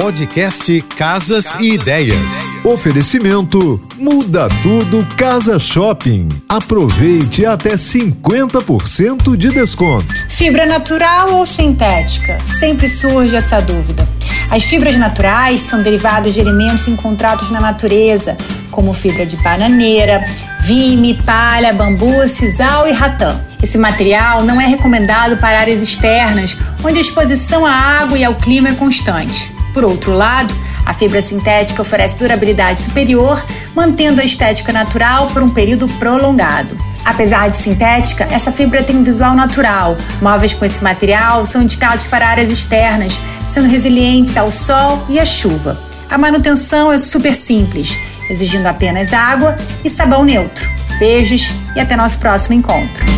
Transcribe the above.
Podcast Casas, Casas e, ideias. e Ideias. Oferecimento Muda Tudo Casa Shopping. Aproveite até 50% de desconto. Fibra natural ou sintética? Sempre surge essa dúvida. As fibras naturais são derivadas de elementos encontrados na natureza, como fibra de bananeira, vime, palha, bambu, sisal e ratã. Esse material não é recomendado para áreas externas, onde a exposição à água e ao clima é constante. Por outro lado, a fibra sintética oferece durabilidade superior, mantendo a estética natural por um período prolongado. Apesar de sintética, essa fibra tem um visual natural. Móveis com esse material são indicados para áreas externas, sendo resilientes ao sol e à chuva. A manutenção é super simples, exigindo apenas água e sabão neutro. Beijos e até nosso próximo encontro.